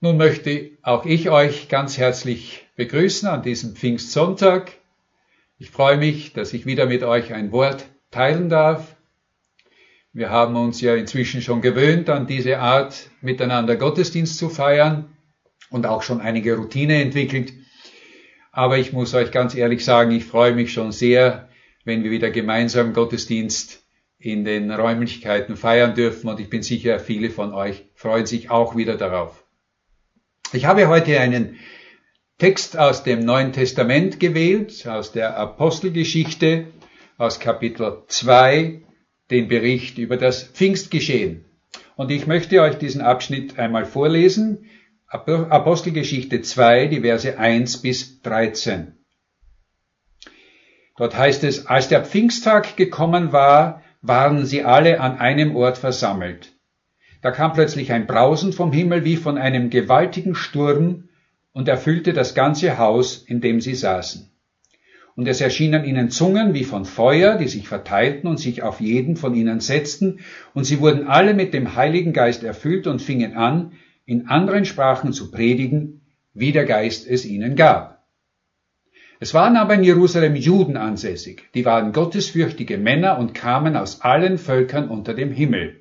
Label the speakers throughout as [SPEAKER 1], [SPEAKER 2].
[SPEAKER 1] Nun möchte auch ich euch ganz herzlich begrüßen an diesem Pfingstsonntag. Ich freue mich, dass ich wieder mit euch ein Wort teilen darf. Wir haben uns ja inzwischen schon gewöhnt, an diese Art miteinander Gottesdienst zu feiern und auch schon einige Routine entwickelt. Aber ich muss euch ganz ehrlich sagen, ich freue mich schon sehr, wenn wir wieder gemeinsam Gottesdienst in den Räumlichkeiten feiern dürfen und ich bin sicher, viele von euch freuen sich auch wieder darauf. Ich habe heute einen Text aus dem Neuen Testament gewählt, aus der Apostelgeschichte, aus Kapitel 2, den Bericht über das Pfingstgeschehen. Und ich möchte euch diesen Abschnitt einmal vorlesen. Apostelgeschichte 2, die Verse 1 bis 13. Dort heißt es, als der Pfingsttag gekommen war, waren sie alle an einem Ort versammelt. Da kam plötzlich ein Brausen vom Himmel wie von einem gewaltigen Sturm und erfüllte das ganze Haus, in dem sie saßen. Und es erschienen ihnen Zungen wie von Feuer, die sich verteilten und sich auf jeden von ihnen setzten, und sie wurden alle mit dem Heiligen Geist erfüllt und fingen an, in anderen Sprachen zu predigen, wie der Geist es ihnen gab. Es waren aber in Jerusalem Juden ansässig, die waren gottesfürchtige Männer und kamen aus allen Völkern unter dem Himmel.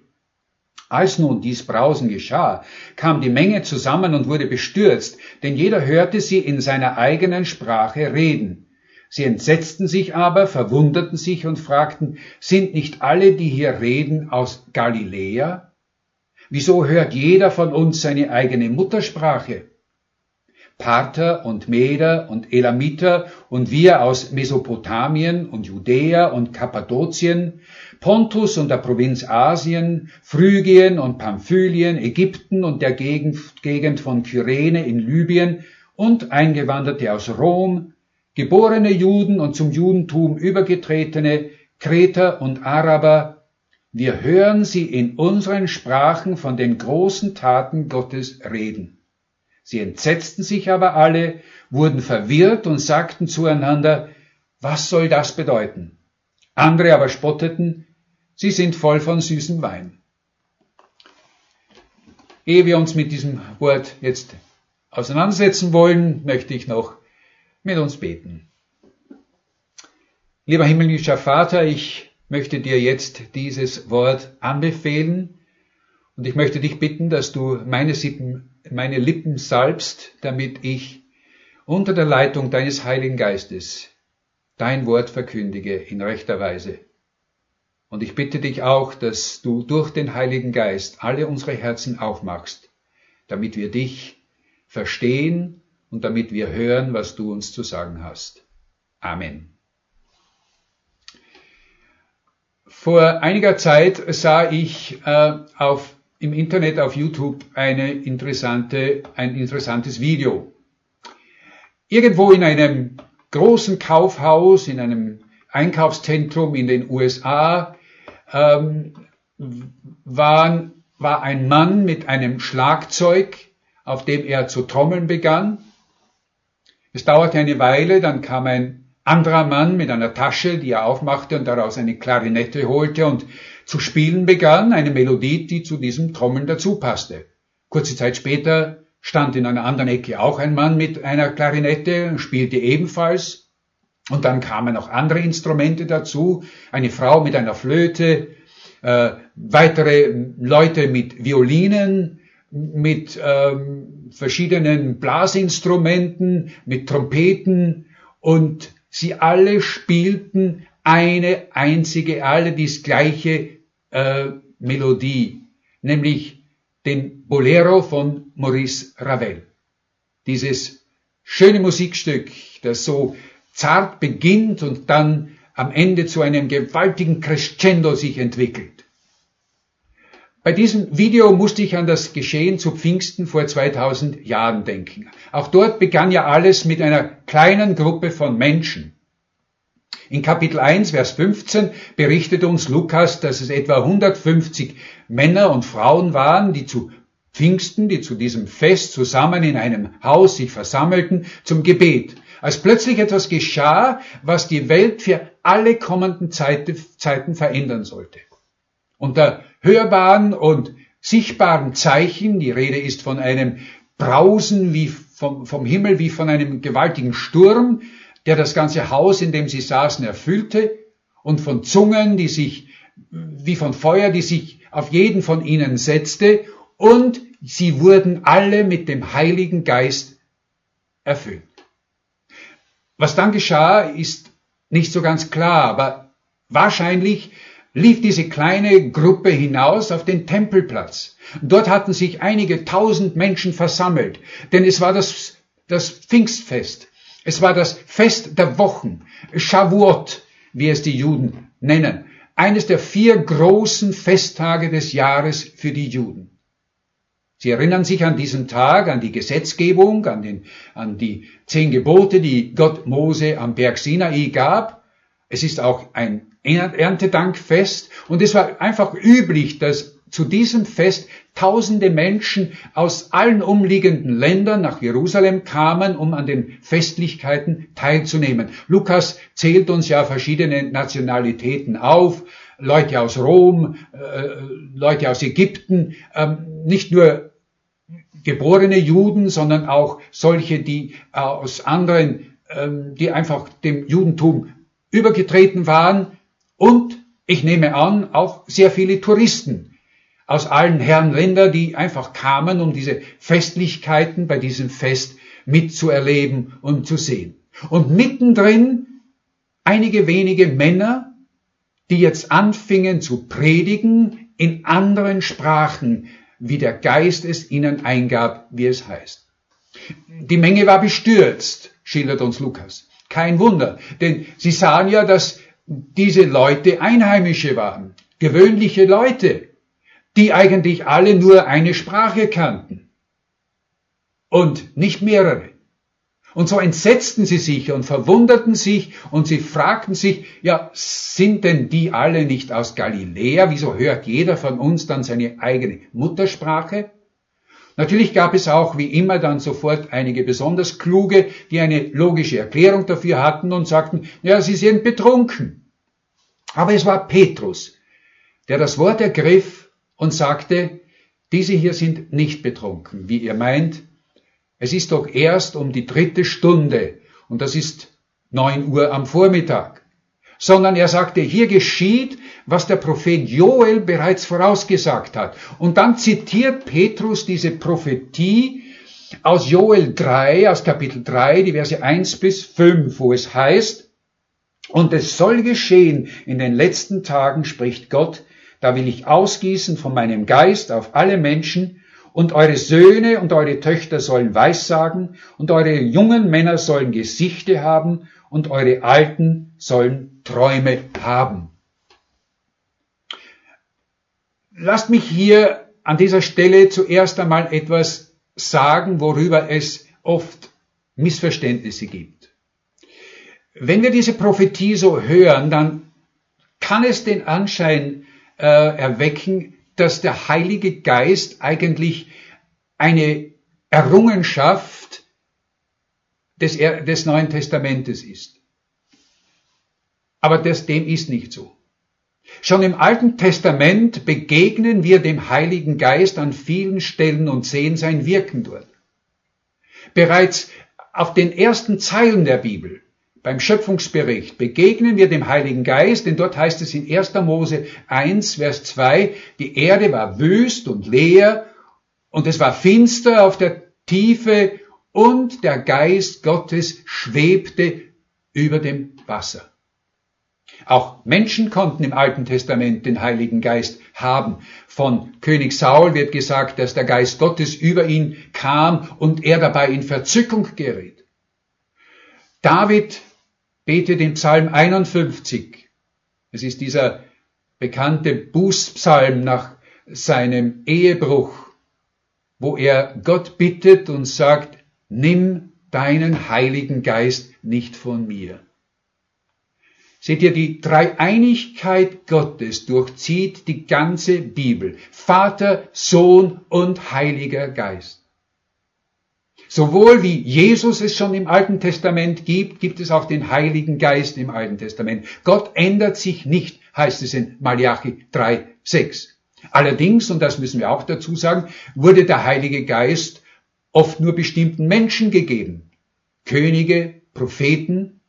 [SPEAKER 1] Als nun dies Brausen geschah, kam die Menge zusammen und wurde bestürzt, denn jeder hörte sie in seiner eigenen Sprache reden. Sie entsetzten sich aber, verwunderten sich und fragten, sind nicht alle, die hier reden, aus Galiläa? Wieso hört jeder von uns seine eigene Muttersprache? Parther und Meder und Elamiter und wir aus Mesopotamien und Judäa und Kappadokien, Pontus und der Provinz Asien, Phrygien und Pamphylien, Ägypten und der Gegend von Kyrene in Libyen und Eingewanderte aus Rom, geborene Juden und zum Judentum übergetretene Kreter und Araber, wir hören sie in unseren Sprachen von den großen Taten Gottes reden. Sie entsetzten sich aber alle, wurden verwirrt und sagten zueinander, was soll das bedeuten? Andere aber spotteten, Sie sind voll von süßem Wein. Ehe wir uns mit diesem Wort jetzt auseinandersetzen wollen, möchte ich noch mit uns beten. Lieber himmlischer Vater, ich möchte dir jetzt dieses Wort anbefehlen und ich möchte dich bitten, dass du meine, Sippen, meine Lippen salbst, damit ich unter der Leitung deines Heiligen Geistes dein Wort verkündige in rechter Weise. Und ich bitte dich auch, dass du durch den Heiligen Geist alle unsere Herzen aufmachst, damit wir dich verstehen und damit wir hören, was du uns zu sagen hast. Amen. Vor einiger Zeit sah ich äh, auf, im Internet auf YouTube eine interessante, ein interessantes Video. Irgendwo in einem großen Kaufhaus, in einem Einkaufszentrum in den USA ähm, waren, war ein Mann mit einem Schlagzeug, auf dem er zu trommeln begann. Es dauerte eine Weile, dann kam ein anderer Mann mit einer Tasche, die er aufmachte und daraus eine Klarinette holte und zu spielen begann, eine Melodie, die zu diesem Trommeln dazu passte. Kurze Zeit später stand in einer anderen Ecke auch ein Mann mit einer Klarinette spielte ebenfalls. Und dann kamen noch andere Instrumente dazu, eine Frau mit einer Flöte, äh, weitere Leute mit Violinen, mit ähm, verschiedenen Blasinstrumenten, mit Trompeten und sie alle spielten eine einzige, alle die gleiche äh, Melodie, nämlich den Bolero von Maurice Ravel. Dieses schöne Musikstück, das so zart beginnt und dann am Ende zu einem gewaltigen Crescendo sich entwickelt. Bei diesem Video musste ich an das Geschehen zu Pfingsten vor 2000 Jahren denken. Auch dort begann ja alles mit einer kleinen Gruppe von Menschen. In Kapitel 1, Vers 15 berichtet uns Lukas, dass es etwa 150 Männer und Frauen waren, die zu Pfingsten, die zu diesem Fest zusammen in einem Haus sich versammelten zum Gebet als plötzlich etwas geschah, was die Welt für alle kommenden Zeiten verändern sollte. Unter hörbaren und sichtbaren Zeichen, die Rede ist von einem brausen wie vom, vom Himmel wie von einem gewaltigen Sturm, der das ganze Haus, in dem sie saßen, erfüllte, und von Zungen, die sich wie von Feuer, die sich auf jeden von ihnen setzte, und sie wurden alle mit dem Heiligen Geist erfüllt. Was dann geschah, ist nicht so ganz klar, aber wahrscheinlich lief diese kleine Gruppe hinaus auf den Tempelplatz. Dort hatten sich einige tausend Menschen versammelt, denn es war das, das Pfingstfest. Es war das Fest der Wochen, Shavuot, wie es die Juden nennen. Eines der vier großen Festtage des Jahres für die Juden. Sie erinnern sich an diesen Tag, an die Gesetzgebung, an, den, an die zehn Gebote, die Gott Mose am Berg Sinai gab. Es ist auch ein Erntedankfest und es war einfach üblich, dass zu diesem Fest tausende Menschen aus allen umliegenden Ländern nach Jerusalem kamen, um an den Festlichkeiten teilzunehmen. Lukas zählt uns ja verschiedene Nationalitäten auf, Leute aus Rom, äh, Leute aus Ägypten, ähm, nicht nur geborene Juden, sondern auch solche, die aus anderen, ähm, die einfach dem Judentum übergetreten waren und ich nehme an, auch sehr viele Touristen aus allen Herren Länder, die einfach kamen, um diese Festlichkeiten bei diesem Fest mitzuerleben und zu sehen. Und mittendrin einige wenige Männer, die jetzt anfingen zu predigen in anderen Sprachen, wie der Geist es ihnen eingab, wie es heißt. Die Menge war bestürzt, schildert uns Lukas. Kein Wunder, denn sie sahen ja, dass diese Leute Einheimische waren, gewöhnliche Leute, die eigentlich alle nur eine Sprache kannten und nicht mehrere. Und so entsetzten sie sich und verwunderten sich und sie fragten sich, ja, sind denn die alle nicht aus Galiläa? Wieso hört jeder von uns dann seine eigene Muttersprache? Natürlich gab es auch wie immer dann sofort einige besonders kluge, die eine logische Erklärung dafür hatten und sagten, ja, sie sind betrunken. Aber es war Petrus, der das Wort ergriff und sagte, diese hier sind nicht betrunken, wie ihr meint, es ist doch erst um die dritte Stunde und das ist neun Uhr am Vormittag. Sondern er sagte, hier geschieht, was der Prophet Joel bereits vorausgesagt hat. Und dann zitiert Petrus diese Prophetie aus Joel 3, aus Kapitel 3, die Verse 1 bis 5, wo es heißt, und es soll geschehen in den letzten Tagen, spricht Gott, da will ich ausgießen von meinem Geist auf alle Menschen, und eure Söhne und eure Töchter sollen Weissagen, und eure jungen Männer sollen Gesichte haben, und eure Alten sollen Träume haben. Lasst mich hier an dieser Stelle zuerst einmal etwas sagen, worüber es oft Missverständnisse gibt. Wenn wir diese Prophetie so hören, dann kann es den Anschein äh, erwecken, dass der Heilige Geist eigentlich eine Errungenschaft des, des Neuen Testamentes ist. Aber das, dem ist nicht so. Schon im Alten Testament begegnen wir dem Heiligen Geist an vielen Stellen und sehen sein Wirken dort. Bereits auf den ersten Zeilen der Bibel beim Schöpfungsbericht begegnen wir dem Heiligen Geist, denn dort heißt es in 1. Mose 1, Vers 2, die Erde war wüst und leer und es war finster auf der Tiefe und der Geist Gottes schwebte über dem Wasser. Auch Menschen konnten im Alten Testament den Heiligen Geist haben. Von König Saul wird gesagt, dass der Geist Gottes über ihn kam und er dabei in Verzückung gerät. David Bete den Psalm 51. Es ist dieser bekannte Bußpsalm nach seinem Ehebruch, wo er Gott bittet und sagt, nimm deinen Heiligen Geist nicht von mir. Seht ihr, die Dreieinigkeit Gottes durchzieht die ganze Bibel. Vater, Sohn und Heiliger Geist. Sowohl wie Jesus es schon im Alten Testament gibt, gibt es auch den Heiligen Geist im Alten Testament. Gott ändert sich nicht, heißt es in Malachi 3, 6. Allerdings, und das müssen wir auch dazu sagen, wurde der Heilige Geist oft nur bestimmten Menschen gegeben. Könige, Propheten.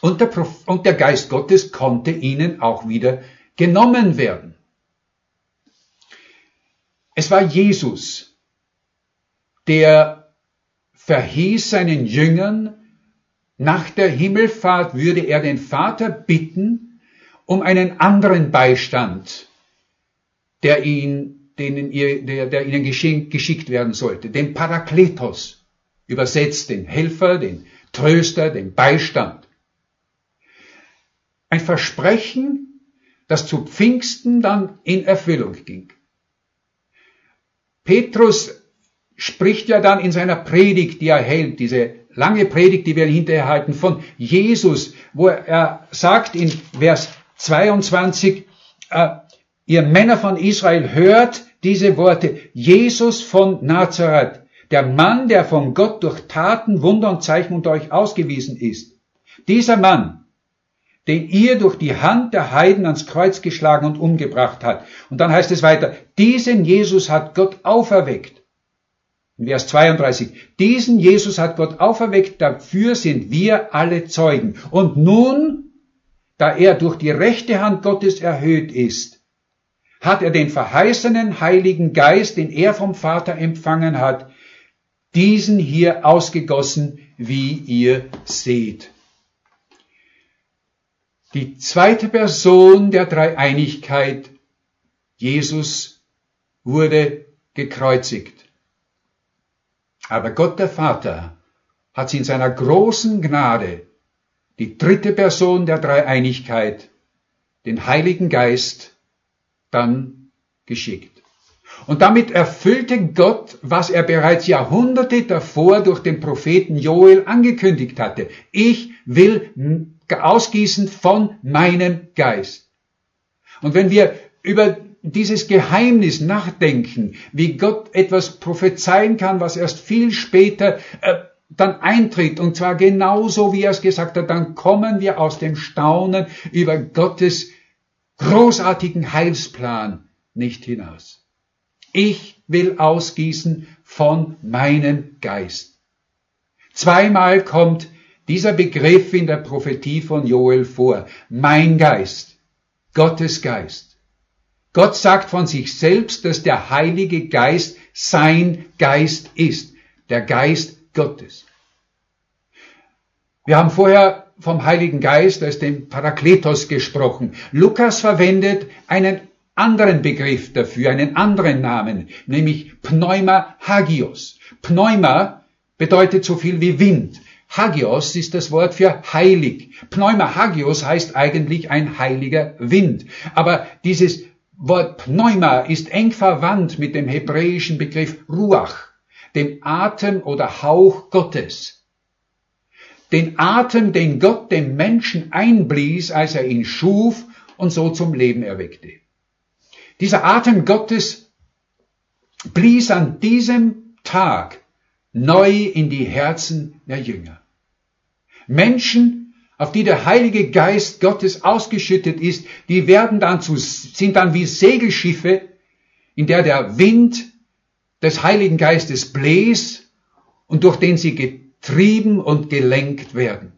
[SPEAKER 1] Und der, Proph und der Geist Gottes konnte ihnen auch wieder genommen werden. Es war Jesus, der verhieß seinen Jüngern, nach der Himmelfahrt würde er den Vater bitten um einen anderen Beistand, der, ihn, denen ihr, der, der ihnen geschickt werden sollte, den Parakletos, übersetzt den Helfer, den Tröster, den Beistand. Ein Versprechen, das zu Pfingsten dann in Erfüllung ging. Petrus spricht ja dann in seiner Predigt, die er hält, diese lange Predigt, die wir hinterher halten, von Jesus, wo er sagt in Vers 22, äh, ihr Männer von Israel hört diese Worte, Jesus von Nazareth, der Mann, der von Gott durch Taten, Wunder und Zeichen unter euch ausgewiesen ist. Dieser Mann, den ihr durch die Hand der Heiden ans Kreuz geschlagen und umgebracht hat. Und dann heißt es weiter, diesen Jesus hat Gott auferweckt Vers 32. Diesen Jesus hat Gott auferweckt, dafür sind wir alle Zeugen. Und nun, da er durch die rechte Hand Gottes erhöht ist, hat er den verheißenen Heiligen Geist, den er vom Vater empfangen hat, diesen hier ausgegossen, wie ihr seht. Die zweite Person der Dreieinigkeit, Jesus, wurde gekreuzigt. Aber Gott der Vater hat sie in seiner großen Gnade, die dritte Person der Dreieinigkeit, den Heiligen Geist, dann geschickt. Und damit erfüllte Gott, was er bereits Jahrhunderte davor durch den Propheten Joel angekündigt hatte. Ich will ausgießen von meinem Geist. Und wenn wir über dieses Geheimnis nachdenken, wie Gott etwas prophezeien kann, was erst viel später äh, dann eintritt, und zwar genauso, wie er es gesagt hat, dann kommen wir aus dem Staunen über Gottes großartigen Heilsplan nicht hinaus. Ich will ausgießen von meinem Geist. Zweimal kommt dieser Begriff in der Prophetie von Joel vor. Mein Geist, Gottes Geist. Gott sagt von sich selbst, dass der Heilige Geist sein Geist ist, der Geist Gottes. Wir haben vorher vom Heiligen Geist als dem Parakletos gesprochen. Lukas verwendet einen anderen Begriff dafür, einen anderen Namen, nämlich Pneuma Hagios. Pneuma bedeutet so viel wie Wind. Hagios ist das Wort für heilig. Pneuma Hagios heißt eigentlich ein heiliger Wind. Aber dieses Wort Pneuma ist eng verwandt mit dem hebräischen Begriff Ruach, dem Atem oder Hauch Gottes. Den Atem, den Gott dem Menschen einblies, als er ihn schuf und so zum Leben erweckte. Dieser Atem Gottes blies an diesem Tag neu in die Herzen der Jünger. Menschen, auf die der Heilige Geist Gottes ausgeschüttet ist, die werden dann zu, sind dann wie Segelschiffe, in der der Wind des Heiligen Geistes bläst und durch den sie getrieben und gelenkt werden.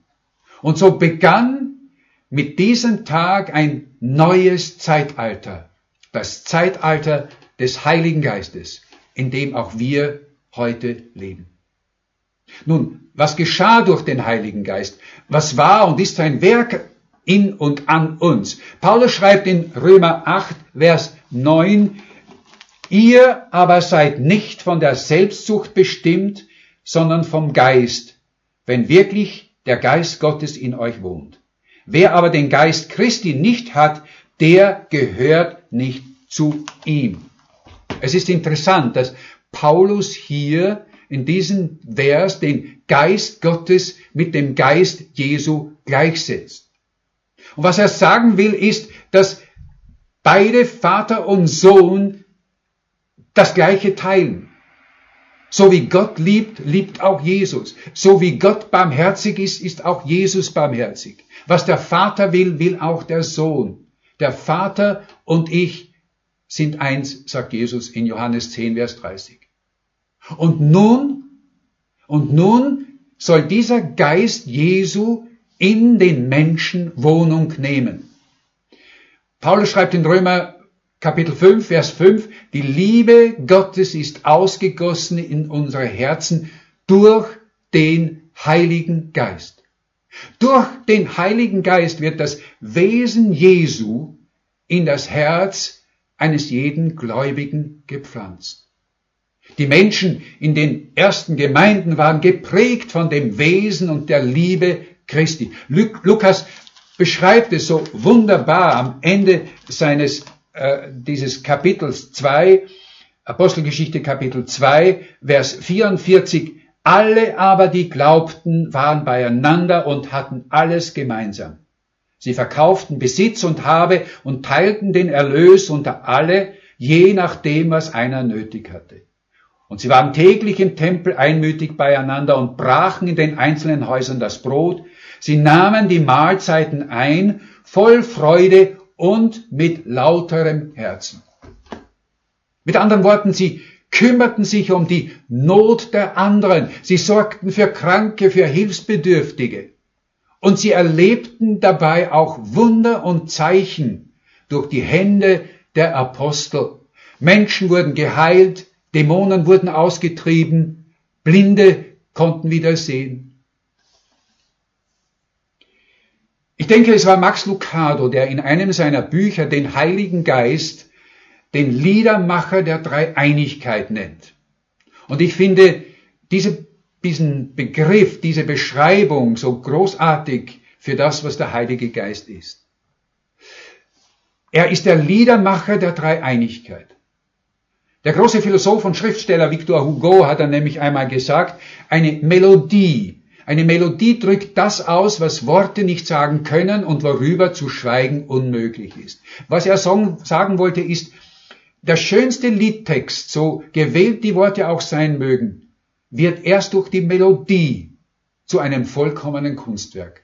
[SPEAKER 1] Und so begann mit diesem Tag ein neues Zeitalter, das Zeitalter des Heiligen Geistes, in dem auch wir heute leben. Nun, was geschah durch den Heiligen Geist? Was war und ist sein Werk in und an uns? Paulus schreibt in Römer 8, Vers 9, Ihr aber seid nicht von der Selbstsucht bestimmt, sondern vom Geist, wenn wirklich der Geist Gottes in euch wohnt. Wer aber den Geist Christi nicht hat, der gehört nicht zu ihm. Es ist interessant, dass Paulus hier in diesem Vers den Geist Gottes mit dem Geist Jesu gleichsetzt. Und was er sagen will, ist, dass beide Vater und Sohn das gleiche teilen. So wie Gott liebt, liebt auch Jesus. So wie Gott barmherzig ist, ist auch Jesus barmherzig. Was der Vater will, will auch der Sohn. Der Vater und ich sind eins, sagt Jesus in Johannes 10, Vers 30. Und nun, und nun soll dieser Geist Jesu in den Menschen Wohnung nehmen. Paulus schreibt in Römer Kapitel 5, Vers 5, die Liebe Gottes ist ausgegossen in unsere Herzen durch den Heiligen Geist. Durch den Heiligen Geist wird das Wesen Jesu in das Herz eines jeden Gläubigen gepflanzt. Die Menschen in den ersten Gemeinden waren geprägt von dem Wesen und der Liebe Christi. Lukas beschreibt es so wunderbar am Ende seines äh, dieses Kapitels 2, Apostelgeschichte Kapitel 2, Vers 44. Alle aber, die glaubten, waren beieinander und hatten alles gemeinsam. Sie verkauften Besitz und Habe und teilten den Erlös unter alle, je nachdem, was einer nötig hatte. Und sie waren täglich im Tempel einmütig beieinander und brachen in den einzelnen Häusern das Brot. Sie nahmen die Mahlzeiten ein, voll Freude und mit lauterem Herzen. Mit anderen Worten, sie kümmerten sich um die Not der anderen, sie sorgten für Kranke, für Hilfsbedürftige. Und sie erlebten dabei auch Wunder und Zeichen durch die Hände der Apostel. Menschen wurden geheilt, Dämonen wurden ausgetrieben, Blinde konnten wieder sehen. Ich denke, es war Max Lucado, der in einem seiner Bücher den Heiligen Geist den Liedermacher der Dreieinigkeit nennt. Und ich finde diese diesen Begriff, diese Beschreibung so großartig für das, was der Heilige Geist ist. Er ist der Liedermacher der Dreieinigkeit. Der große Philosoph und Schriftsteller Victor Hugo hat dann nämlich einmal gesagt, eine Melodie, eine Melodie drückt das aus, was Worte nicht sagen können und worüber zu schweigen unmöglich ist. Was er sagen wollte ist, der schönste Liedtext, so gewählt die Worte auch sein mögen, wird erst durch die Melodie zu einem vollkommenen Kunstwerk.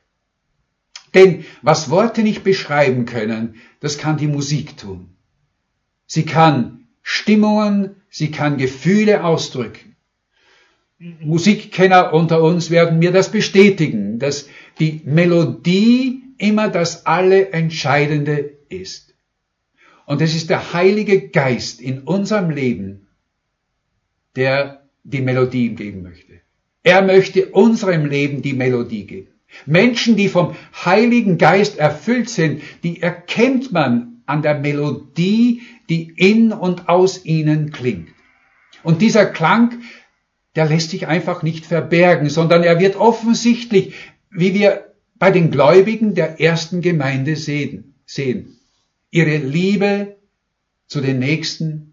[SPEAKER 1] Denn was Worte nicht beschreiben können, das kann die Musik tun. Sie kann Stimmungen, sie kann Gefühle ausdrücken. Musikkenner unter uns werden mir das bestätigen, dass die Melodie immer das alle Entscheidende ist. Und es ist der Heilige Geist in unserem Leben, der die Melodie geben möchte. Er möchte unserem Leben die Melodie geben. Menschen, die vom Heiligen Geist erfüllt sind, die erkennt man an der Melodie, die in und aus ihnen klingt. Und dieser Klang, der lässt sich einfach nicht verbergen, sondern er wird offensichtlich, wie wir bei den Gläubigen der ersten Gemeinde sehen. Ihre Liebe zu den Nächsten,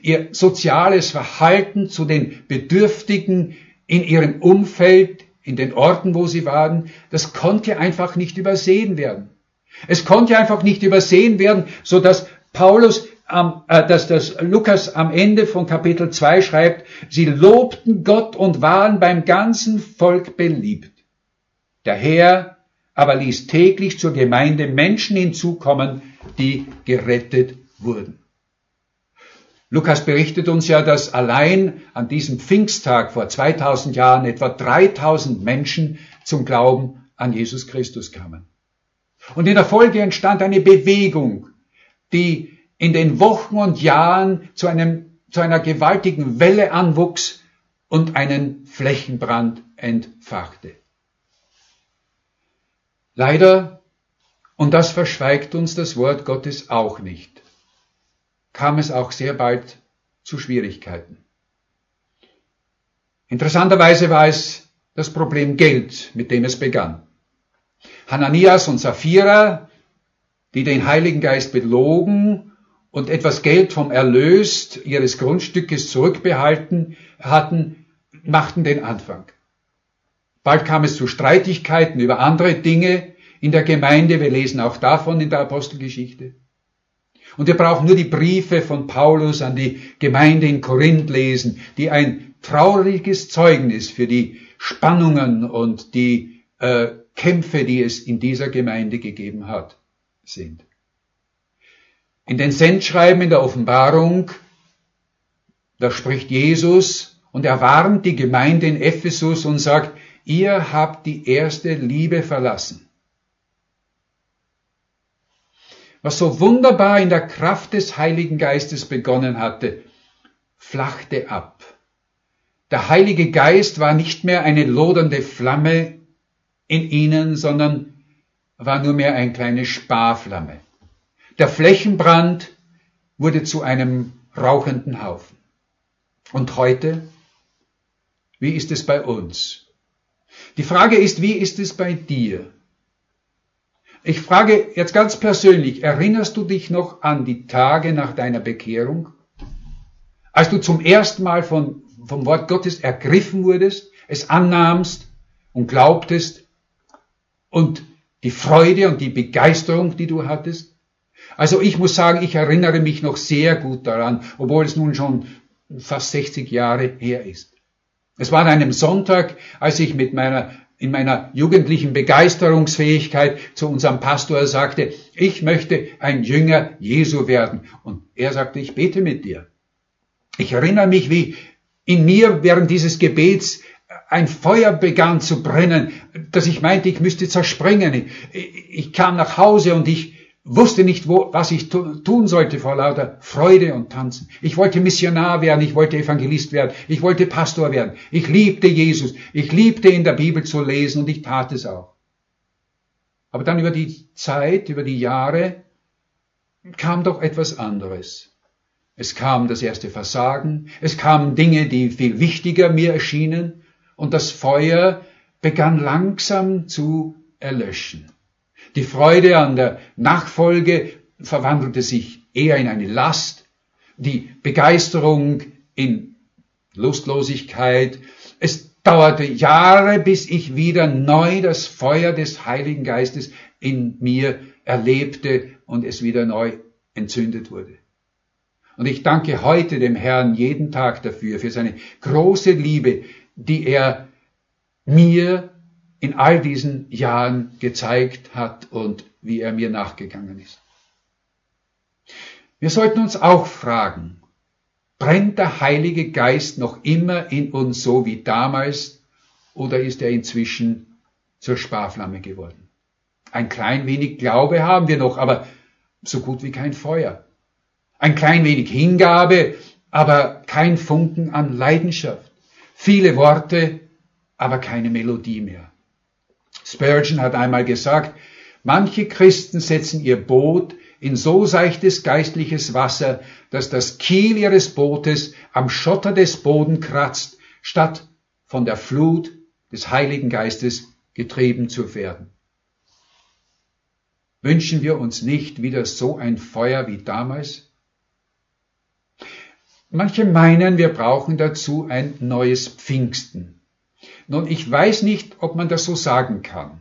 [SPEAKER 1] ihr soziales Verhalten zu den Bedürftigen in ihrem Umfeld, in den Orten, wo sie waren, das konnte einfach nicht übersehen werden. Es konnte einfach nicht übersehen werden, so dass Paulus, ähm, äh, dass das Lukas am Ende von Kapitel 2 schreibt, sie lobten Gott und waren beim ganzen Volk beliebt. Der Herr aber ließ täglich zur Gemeinde Menschen hinzukommen, die gerettet wurden. Lukas berichtet uns ja, dass allein an diesem Pfingsttag vor 2000 Jahren etwa 3000 Menschen zum Glauben an Jesus Christus kamen. Und in der Folge entstand eine Bewegung, die in den Wochen und Jahren zu, einem, zu einer gewaltigen Welle anwuchs und einen Flächenbrand entfachte. Leider, und das verschweigt uns das Wort Gottes auch nicht, kam es auch sehr bald zu Schwierigkeiten. Interessanterweise war es das Problem Geld, mit dem es begann. Hananias und Sapphira, die den Heiligen Geist belogen und etwas Geld vom Erlös ihres Grundstückes zurückbehalten hatten, machten den Anfang. Bald kam es zu Streitigkeiten über andere Dinge in der Gemeinde. Wir lesen auch davon in der Apostelgeschichte. Und wir brauchen nur die Briefe von Paulus an die Gemeinde in Korinth lesen, die ein trauriges Zeugnis für die Spannungen und die äh, Kämpfe, die es in dieser Gemeinde gegeben hat, sind. In den Sendschreiben in der Offenbarung, da spricht Jesus Und er warnt die Gemeinde in Ephesus und sagt, ihr habt die erste Liebe verlassen. Was so wunderbar in der Kraft des Heiligen Geistes begonnen hatte, flachte ab. Der Heilige Geist war nicht mehr eine lodernde Flamme in ihnen, sondern war nur mehr eine kleine Sparflamme. Der Flächenbrand wurde zu einem rauchenden Haufen. Und heute, wie ist es bei uns? Die Frage ist, wie ist es bei dir? Ich frage jetzt ganz persönlich, erinnerst du dich noch an die Tage nach deiner Bekehrung? Als du zum ersten Mal von, vom Wort Gottes ergriffen wurdest, es annahmst und glaubtest und die Freude und die Begeisterung, die du hattest? Also ich muss sagen, ich erinnere mich noch sehr gut daran, obwohl es nun schon fast 60 Jahre her ist. Es war an einem Sonntag, als ich mit meiner in meiner jugendlichen Begeisterungsfähigkeit zu unserem Pastor sagte, ich möchte ein Jünger Jesu werden. Und er sagte, ich bete mit dir. Ich erinnere mich, wie in mir während dieses Gebets ein Feuer begann zu brennen, dass ich meinte, ich müsste zerspringen. Ich kam nach Hause und ich wusste nicht, wo, was ich tun sollte vor lauter Freude und Tanzen. Ich wollte Missionar werden, ich wollte Evangelist werden, ich wollte Pastor werden. Ich liebte Jesus, ich liebte in der Bibel zu lesen und ich tat es auch. Aber dann über die Zeit, über die Jahre kam doch etwas anderes. Es kam das erste Versagen, es kamen Dinge, die viel wichtiger mir erschienen und das Feuer begann langsam zu erlöschen. Die Freude an der Nachfolge verwandelte sich eher in eine Last, die Begeisterung in Lustlosigkeit. Es dauerte Jahre, bis ich wieder neu das Feuer des Heiligen Geistes in mir erlebte und es wieder neu entzündet wurde. Und ich danke heute dem Herrn jeden Tag dafür, für seine große Liebe, die er mir in all diesen Jahren gezeigt hat und wie er mir nachgegangen ist. Wir sollten uns auch fragen, brennt der Heilige Geist noch immer in uns so wie damals oder ist er inzwischen zur Sparflamme geworden? Ein klein wenig Glaube haben wir noch, aber so gut wie kein Feuer. Ein klein wenig Hingabe, aber kein Funken an Leidenschaft. Viele Worte, aber keine Melodie mehr. Spurgeon hat einmal gesagt, manche Christen setzen ihr Boot in so seichtes geistliches Wasser, dass das Kiel ihres Bootes am Schotter des Boden kratzt, statt von der Flut des Heiligen Geistes getrieben zu werden. Wünschen wir uns nicht wieder so ein Feuer wie damals? Manche meinen, wir brauchen dazu ein neues Pfingsten. Nun, ich weiß nicht, ob man das so sagen kann.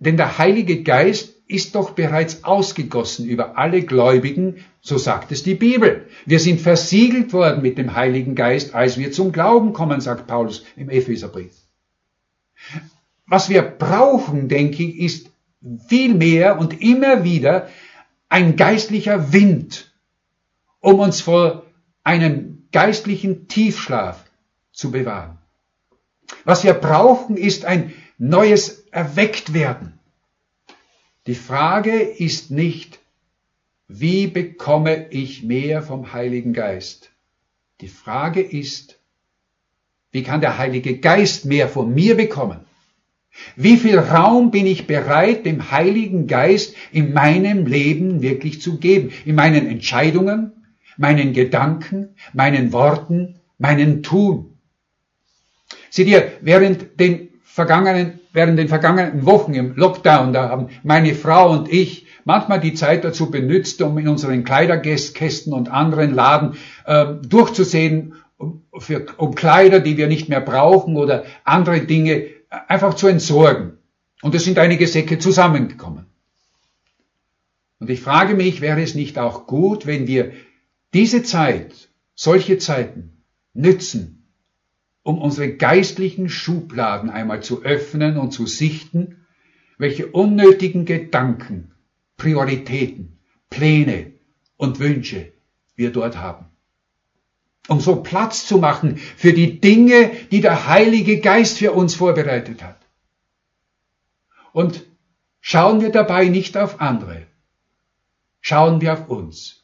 [SPEAKER 1] Denn der Heilige Geist ist doch bereits ausgegossen über alle Gläubigen, so sagt es die Bibel. Wir sind versiegelt worden mit dem Heiligen Geist, als wir zum Glauben kommen, sagt Paulus im Epheserbrief. Was wir brauchen, denke ich, ist viel mehr und immer wieder ein geistlicher Wind, um uns vor einem geistlichen Tiefschlaf zu bewahren. Was wir brauchen, ist ein neues Erwecktwerden. Die Frage ist nicht, wie bekomme ich mehr vom Heiligen Geist? Die Frage ist, wie kann der Heilige Geist mehr von mir bekommen? Wie viel Raum bin ich bereit, dem Heiligen Geist in meinem Leben wirklich zu geben? In meinen Entscheidungen, meinen Gedanken, meinen Worten, meinen Tun. Seht ihr, während den vergangenen, während den vergangenen Wochen im Lockdown, da haben meine Frau und ich manchmal die Zeit dazu benutzt, um in unseren Kleiderkästen und anderen Laden äh, durchzusehen, um, für, um Kleider, die wir nicht mehr brauchen oder andere Dinge äh, einfach zu entsorgen. Und es sind einige Säcke zusammengekommen. Und ich frage mich, wäre es nicht auch gut, wenn wir diese Zeit, solche Zeiten nützen, um unsere geistlichen Schubladen einmal zu öffnen und zu sichten, welche unnötigen Gedanken, Prioritäten, Pläne und Wünsche wir dort haben. um so Platz zu machen für die Dinge, die der Heilige Geist für uns vorbereitet hat. Und schauen wir dabei nicht auf andere, schauen wir auf uns.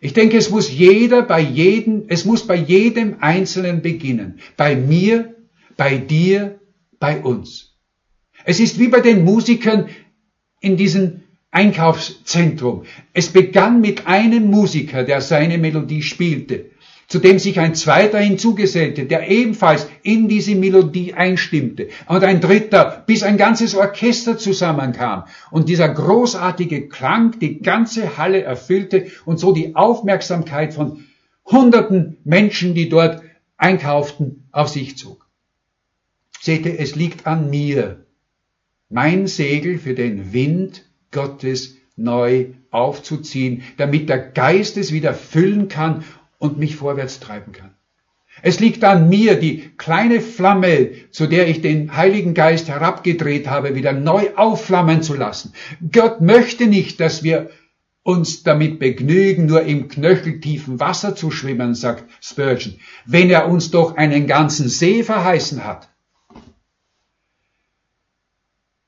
[SPEAKER 1] Ich denke, es muss jeder bei jedem, es muss bei jedem Einzelnen beginnen. Bei mir, bei dir, bei uns. Es ist wie bei den Musikern in diesem Einkaufszentrum. Es begann mit einem Musiker, der seine Melodie spielte zu dem sich ein zweiter hinzugesellte, der ebenfalls in diese Melodie einstimmte, und ein dritter, bis ein ganzes Orchester zusammenkam und dieser großartige Klang die ganze Halle erfüllte und so die Aufmerksamkeit von hunderten Menschen, die dort einkauften, auf sich zog. Seht ihr, es liegt an mir, mein Segel für den Wind Gottes neu aufzuziehen, damit der Geist es wieder füllen kann und mich vorwärts treiben kann. Es liegt an mir, die kleine Flamme, zu der ich den Heiligen Geist herabgedreht habe, wieder neu aufflammen zu lassen. Gott möchte nicht, dass wir uns damit begnügen, nur im knöcheltiefen Wasser zu schwimmen, sagt Spurgeon, wenn er uns doch einen ganzen See verheißen hat.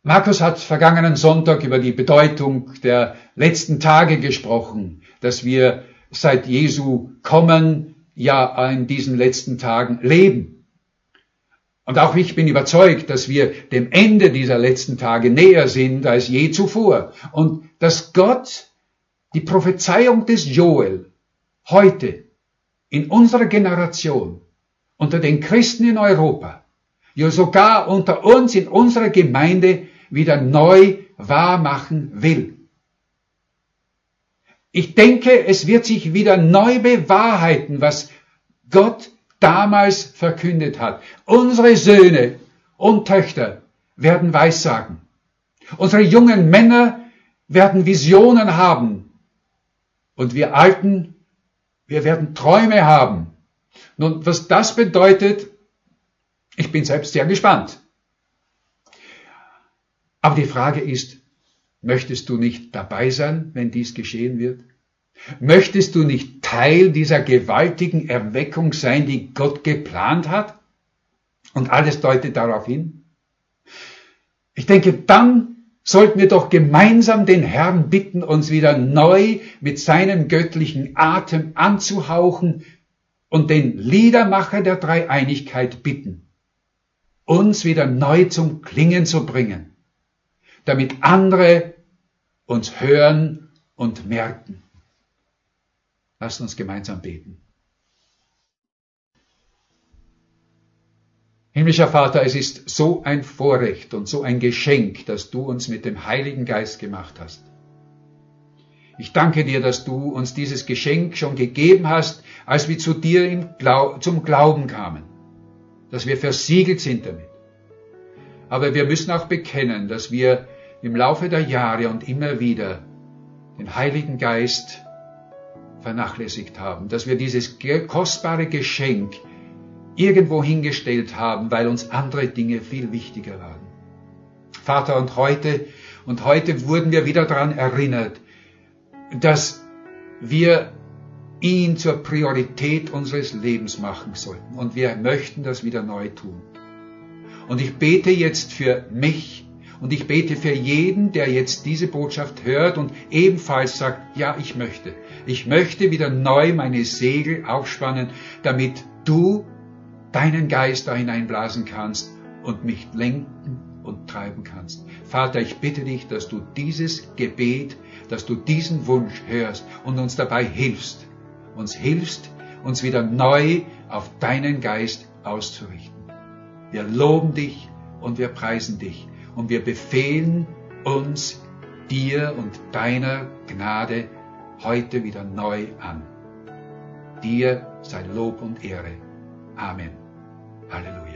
[SPEAKER 1] Markus hat vergangenen Sonntag über die Bedeutung der letzten Tage gesprochen, dass wir seit Jesu Kommen ja in diesen letzten Tagen leben. Und auch ich bin überzeugt, dass wir dem Ende dieser letzten Tage näher sind als je zuvor. Und dass Gott die Prophezeiung des Joel heute in unserer Generation, unter den Christen in Europa, ja sogar unter uns in unserer Gemeinde wieder neu wahrmachen will. Ich denke, es wird sich wieder neu bewahrheiten, was Gott damals verkündet hat. Unsere Söhne und Töchter werden Weissagen. Unsere jungen Männer werden Visionen haben. Und wir Alten, wir werden Träume haben. Nun, was das bedeutet, ich bin selbst sehr gespannt. Aber die Frage ist, Möchtest du nicht dabei sein, wenn dies geschehen wird? Möchtest du nicht Teil dieser gewaltigen Erweckung sein, die Gott geplant hat? Und alles deutet darauf hin. Ich denke, dann sollten wir doch gemeinsam den Herrn bitten, uns wieder neu mit seinem göttlichen Atem anzuhauchen und den Liedermacher der Dreieinigkeit bitten, uns wieder neu zum Klingen zu bringen damit andere uns hören und merken. Lasst uns gemeinsam beten. Himmlischer Vater, es ist so ein Vorrecht und so ein Geschenk, dass du uns mit dem Heiligen Geist gemacht hast. Ich danke dir, dass du uns dieses Geschenk schon gegeben hast, als wir zu dir zum Glauben kamen, dass wir versiegelt sind damit. Aber wir müssen auch bekennen, dass wir im Laufe der Jahre und immer wieder den Heiligen Geist vernachlässigt haben, dass wir dieses kostbare Geschenk irgendwo hingestellt haben, weil uns andere Dinge viel wichtiger waren. Vater, und heute, und heute wurden wir wieder daran erinnert, dass wir ihn zur Priorität unseres Lebens machen sollten. Und wir möchten das wieder neu tun. Und ich bete jetzt für mich und ich bete für jeden, der jetzt diese Botschaft hört und ebenfalls sagt, ja, ich möchte. Ich möchte wieder neu meine Segel aufspannen, damit du deinen Geist da hineinblasen kannst und mich lenken und treiben kannst. Vater, ich bitte dich, dass du dieses Gebet, dass du diesen Wunsch hörst und uns dabei hilfst. Uns hilfst, uns wieder neu auf deinen Geist auszurichten. Wir loben dich und wir preisen dich und wir befehlen uns dir und deiner Gnade heute wieder neu an. Dir sei Lob und Ehre. Amen. Halleluja.